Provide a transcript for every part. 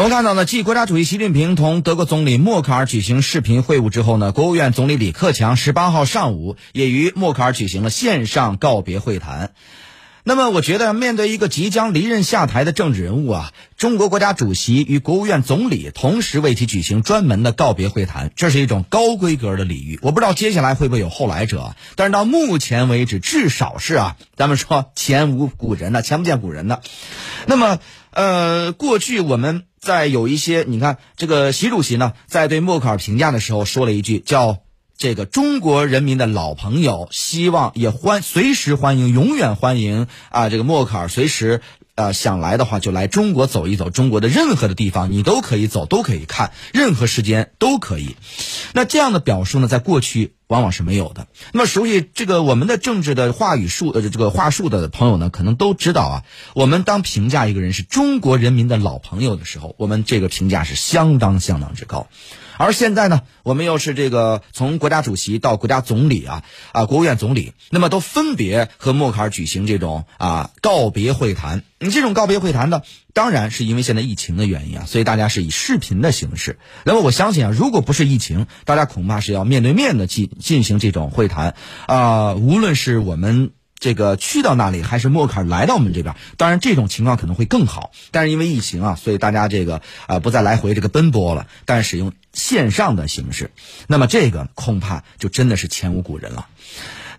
我们看到呢，继国家主席习近平同德国总理默克尔举行视频会晤之后呢，国务院总理李克强十八号上午也与默克尔举行了线上告别会谈。那么，我觉得面对一个即将离任下台的政治人物啊，中国国家主席与国务院总理同时为其举行专门的告别会谈，这是一种高规格的礼遇。我不知道接下来会不会有后来者，但是到目前为止，至少是啊，咱们说前无古人的，前不见古人的。那么，呃，过去我们在有一些，你看这个习主席呢，在对默克尔评价的时候说了一句叫。这个中国人民的老朋友，希望也欢随时欢迎，永远欢迎啊！这个默克尔随时呃想来的话就来中国走一走，中国的任何的地方你都可以走，都可以看，任何时间都可以。那这样的表述呢，在过去往往是没有的。那么熟悉这个我们的政治的话语术呃这个话术的朋友呢，可能都知道啊，我们当评价一个人是中国人民的老朋友的时候，我们这个评价是相当相当之高。而现在呢，我们又是这个从国家主席到国家总理啊啊，国务院总理，那么都分别和默克尔举行这种啊告别会谈。你这种告别会谈呢，当然是因为现在疫情的原因啊，所以大家是以视频的形式。那么我相信啊，如果不是疫情，大家恐怕是要面对面的进进行这种会谈啊。无论是我们。这个去到那里还是默克尔来到我们这边？当然，这种情况可能会更好。但是因为疫情啊，所以大家这个啊不再来回这个奔波了，但使用线上的形式，那么这个恐怕就真的是前无古人了。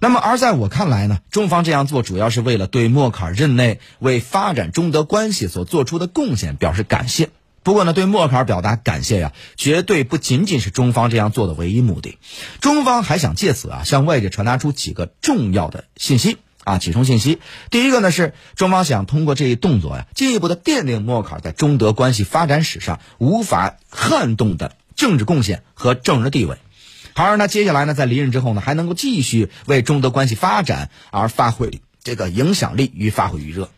那么而在我看来呢，中方这样做主要是为了对默克尔任内为发展中德关系所做出的贡献表示感谢。不过呢，对默克尔表达感谢呀，绝对不仅仅是中方这样做的唯一目的。中方还想借此啊，向外界传达出几个重要的信息。啊，几重信息。第一个呢是中方想通过这一动作呀，进一步的奠定默克尔在中德关系发展史上无法撼动的政治贡献和政治地位。而呢，接下来呢，在离任之后呢，还能够继续为中德关系发展而发挥这个影响力与发挥余热。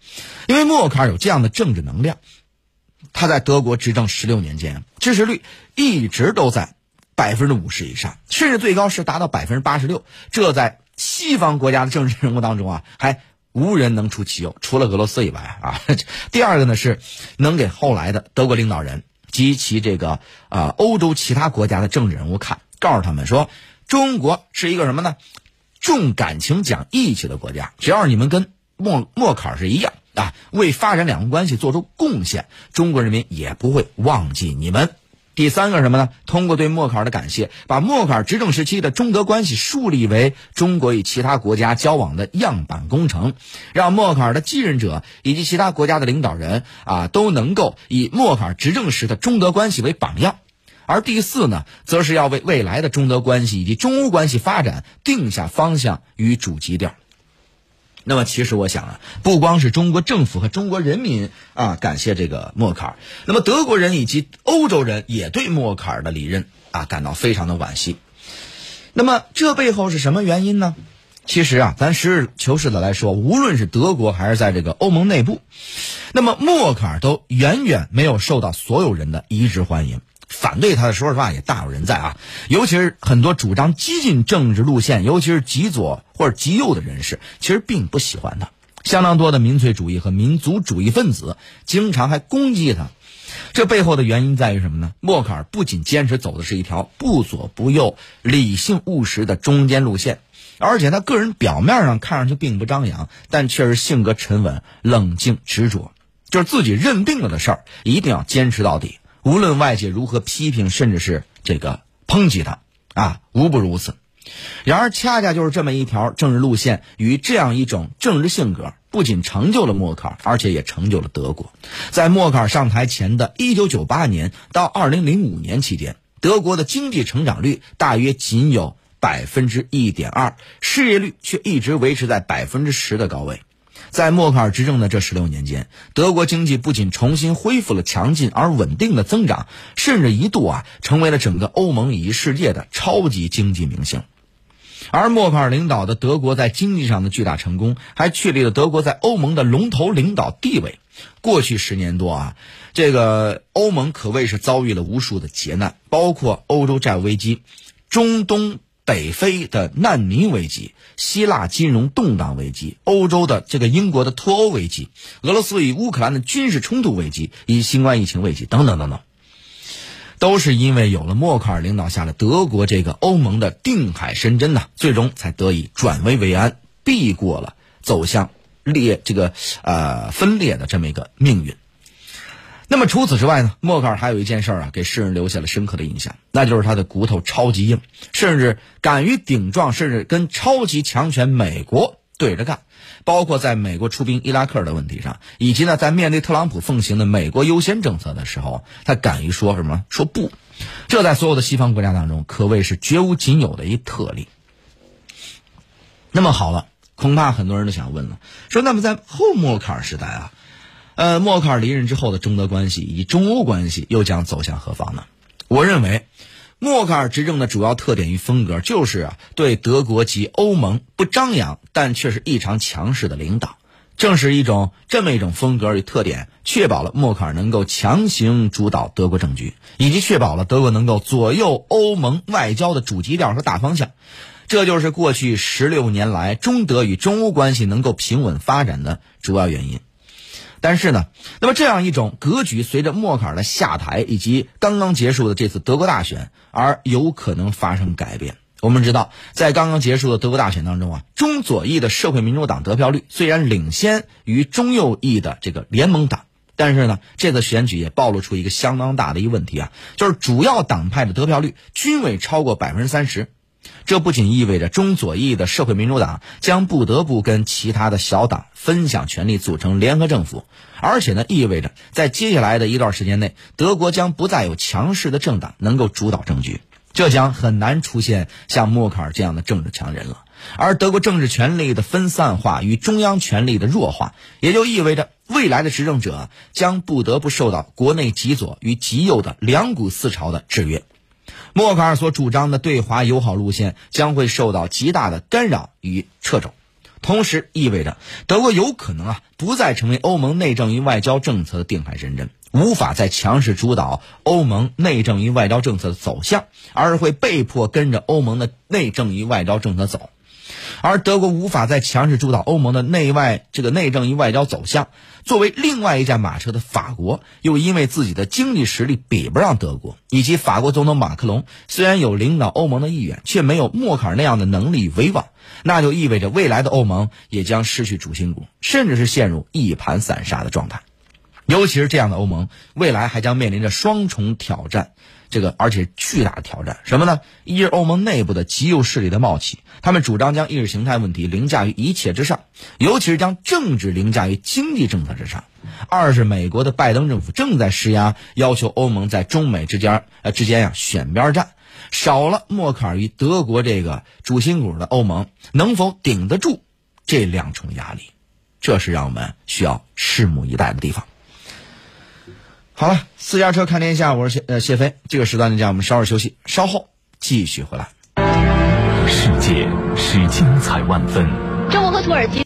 因为默克尔有这样的政治能量，他在德国执政十六年间，支持率一直都在百分之五十以上，甚至最高是达到百分之八十六。这在西方国家的政治人物当中啊，还无人能出其右，除了俄罗斯以外啊。第二个呢是，能给后来的德国领导人及其这个啊欧洲其他国家的政治人物看，告诉他们说，中国是一个什么呢？重感情、讲义气的国家。只要你们跟默默克尔是一样啊，为发展两国关系做出贡献，中国人民也不会忘记你们。第三个什么呢？通过对默克尔的感谢，把默克尔执政时期的中德关系树立为中国与其他国家交往的样板工程，让默克尔的继任者以及其他国家的领导人啊都能够以默克尔执政时的中德关系为榜样。而第四呢，则是要为未来的中德关系以及中欧关系发展定下方向与主基调。那么，其实我想啊，不光是中国政府和中国人民啊感谢这个默克尔，那么德国人以及欧洲人也对默克尔的离任啊感到非常的惋惜。那么，这背后是什么原因呢？其实啊，咱实事求是的来说，无论是德国还是在这个欧盟内部，那么默克尔都远远没有受到所有人的一致欢迎。反对他的，说实话也大有人在啊，尤其是很多主张激进政治路线，尤其是极左或者极右的人士，其实并不喜欢他。相当多的民粹主义和民族主义分子经常还攻击他。这背后的原因在于什么呢？默克尔不仅坚持走的是一条不左不右、理性务实的中间路线，而且他个人表面上看上去并不张扬，但却是性格沉稳、冷静、执着，就是自己认定了的事儿，一定要坚持到底。无论外界如何批评，甚至是这个抨击他，啊，无不如此。然而，恰恰就是这么一条政治路线与这样一种政治性格，不仅成就了默克尔，而且也成就了德国。在默克尔上台前的1998年到2005年期间，德国的经济成长率大约仅有百分之一点二，失业率却一直维持在百分之十的高位。在默克尔执政的这十六年间，德国经济不仅重新恢复了强劲而稳定的增长，甚至一度啊成为了整个欧盟以及世界的超级经济明星。而默克尔领导的德国在经济上的巨大成功，还确立了德国在欧盟的龙头领导地位。过去十年多啊，这个欧盟可谓是遭遇了无数的劫难，包括欧洲债务危机、中东北非的难民危机、希腊金融动荡危机、欧洲的这个英国的脱欧危机、俄罗斯与乌克兰的军事冲突危机以新冠疫情危机等等等等，都是因为有了默克尔领导下的德国这个欧盟的定海神针呐，最终才得以转危为安，避过了走向裂这个呃分裂的这么一个命运。那么除此之外呢，默克尔还有一件事啊，给世人留下了深刻的印象，那就是他的骨头超级硬，甚至敢于顶撞，甚至跟超级强权美国对着干。包括在美国出兵伊拉克的问题上，以及呢，在面对特朗普奉行的美国优先政策的时候，他敢于说什么？说不。这在所有的西方国家当中，可谓是绝无仅有的一特例。那么好了，恐怕很多人都想问了，说那么在后默克尔时代啊？呃，默克尔离任之后的中德关系以及中欧关系又将走向何方呢？我认为，默克尔执政的主要特点与风格就是啊，对德国及欧盟不张扬，但却是异常强势的领导。正是一种这么一种风格与特点，确保了默克尔能够强行主导德国政局，以及确保了德国能够左右欧盟外交的主基调和大方向。这就是过去十六年来中德与中欧关系能够平稳发展的主要原因。但是呢，那么这样一种格局，随着默克尔的下台以及刚刚结束的这次德国大选，而有可能发生改变。我们知道，在刚刚结束的德国大选当中啊，中左翼的社会民主党得票率虽然领先于中右翼的这个联盟党，但是呢，这次选举也暴露出一个相当大的一个问题啊，就是主要党派的得票率均未超过百分之三十。这不仅意味着中左翼的社会民主党将不得不跟其他的小党分享权力，组成联合政府，而且呢，意味着在接下来的一段时间内，德国将不再有强势的政党能够主导政局，这将很难出现像默克尔这样的政治强人了。而德国政治权力的分散化与中央权力的弱化，也就意味着未来的执政者将不得不受到国内极左与极右的两股思潮的制约。默克尔所主张的对华友好路线将会受到极大的干扰与掣肘，同时意味着德国有可能啊不再成为欧盟内政与外交政策的定海神针，无法再强势主导欧盟内政与外交政策的走向，而会被迫跟着欧盟的内政与外交政策走。而德国无法再强势主导欧盟的内外这个内政与外交走向，作为另外一架马车的法国，又因为自己的经济实力比不上德国，以及法国总统马克龙虽然有领导欧盟的意愿，却没有默克尔那样的能力与威望，那就意味着未来的欧盟也将失去主心骨，甚至是陷入一盘散沙的状态。尤其是这样的欧盟，未来还将面临着双重挑战。这个而且巨大的挑战什么呢？一是欧盟内部的极右势力的冒起，他们主张将意识形态问题凌驾于一切之上，尤其是将政治凌驾于经济政策之上；二是美国的拜登政府正在施压，要求欧盟在中美之间呃之间呀选边站。少了默克尔与德国这个主心骨的欧盟，能否顶得住这两重压力？这是让我们需要拭目以待的地方。好了，私家车看天下，我是谢呃谢飞。这个时段呢，叫我们稍事休息，稍后继续回来。世界是精彩万分。中国和土耳其。